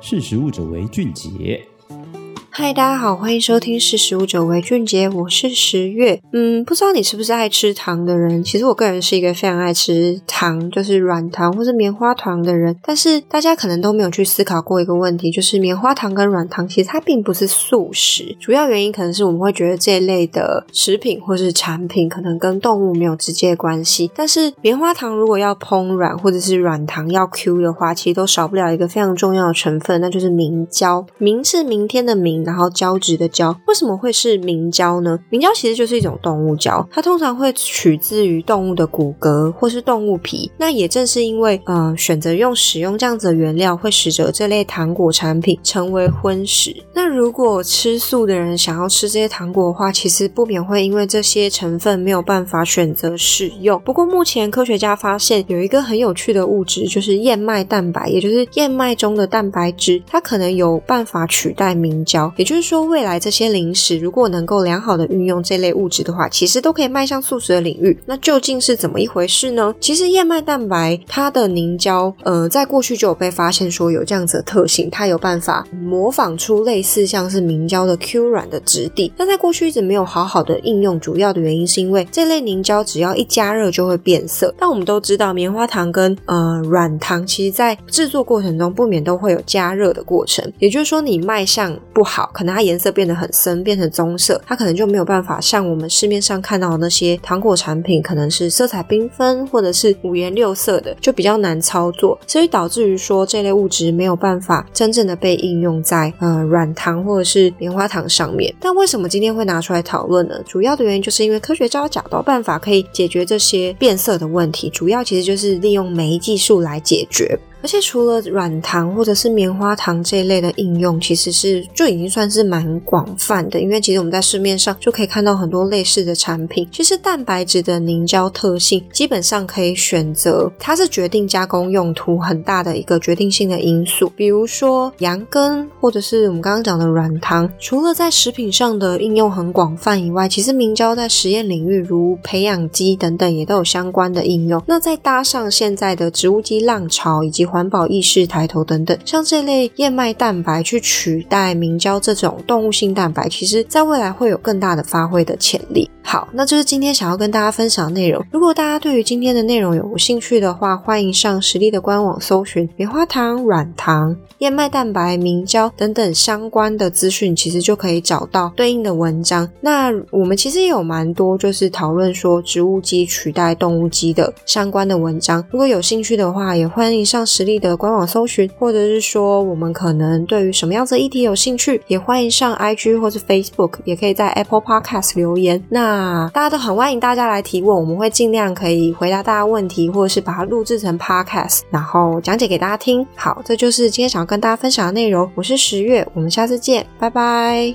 识时务者为俊杰。嗨，大家好，欢迎收听《识食物者为俊杰》，我是十月。嗯，不知道你是不是爱吃糖的人？其实我个人是一个非常爱吃糖，就是软糖或是棉花糖的人。但是大家可能都没有去思考过一个问题，就是棉花糖跟软糖其实它并不是素食。主要原因可能是我们会觉得这一类的食品或是产品可能跟动物没有直接关系。但是棉花糖如果要烹软，或者是软糖要 Q 的话，其实都少不了一个非常重要的成分，那就是明胶。明是明天的明。然后胶质的胶，为什么会是明胶呢？明胶其实就是一种动物胶，它通常会取自于动物的骨骼或是动物皮。那也正是因为呃选择用使用这样子的原料，会使得这类糖果产品成为荤食。那如果吃素的人想要吃这些糖果的话，其实不免会因为这些成分没有办法选择使用。不过目前科学家发现有一个很有趣的物质，就是燕麦蛋白，也就是燕麦中的蛋白质，它可能有办法取代明胶。也就是说，未来这些零食如果能够良好的运用这类物质的话，其实都可以迈向素食的领域。那究竟是怎么一回事呢？其实燕麦蛋白它的凝胶，呃，在过去就有被发现说有这样子的特性，它有办法模仿出类似像是凝胶的 Q 软的质地。但在过去一直没有好好的应用，主要的原因是因为这类凝胶只要一加热就会变色。但我们都知道，棉花糖跟呃软糖，其实在制作过程中不免都会有加热的过程。也就是说，你卖相不好。可能它颜色变得很深，变成棕色，它可能就没有办法像我们市面上看到的那些糖果产品，可能是色彩缤纷或者是五颜六色的，就比较难操作，所以导致于说这类物质没有办法真正的被应用在呃软糖糖或者是棉花糖上面。但为什么今天会拿出来讨论呢？主要的原因就是因为科学家找到办法可以解决这些变色的问题，主要其实就是利用酶技术来解决。而且除了软糖或者是棉花糖这一类的应用，其实是就已经算是蛮广泛的。因为其实我们在市面上就可以看到很多类似的产品。其实蛋白质的凝胶特性，基本上可以选择，它是决定加工用途很大的一个决定性的因素。比如说羊羹，或者是我们刚刚讲的软糖，除了在食品上的应用很广泛以外，其实明胶在实验领域如培养基等等也都有相关的应用。那再搭上现在的植物基浪潮以及环保意识抬头等等，像这类燕麦蛋白去取代明胶这种动物性蛋白，其实在未来会有更大的发挥的潜力。好，那就是今天想要跟大家分享的内容。如果大家对于今天的内容有兴趣的话，欢迎上实力的官网搜寻棉花糖、软糖、燕麦蛋白、明胶等等相关的资讯，其实就可以找到对应的文章。那我们其实也有蛮多就是讨论说植物基取代动物基的相关的文章。如果有兴趣的话，也欢迎上实力的官网搜寻，或者是说我们可能对于什么样子的议题有兴趣，也欢迎上 IG 或是 Facebook，也可以在 Apple Podcast 留言。那那大家都很欢迎大家来提问，我们会尽量可以回答大家问题，或者是把它录制成 podcast，然后讲解给大家听。好，这就是今天想要跟大家分享的内容。我是十月，我们下次见，拜拜。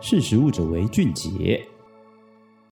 识时务者为俊杰。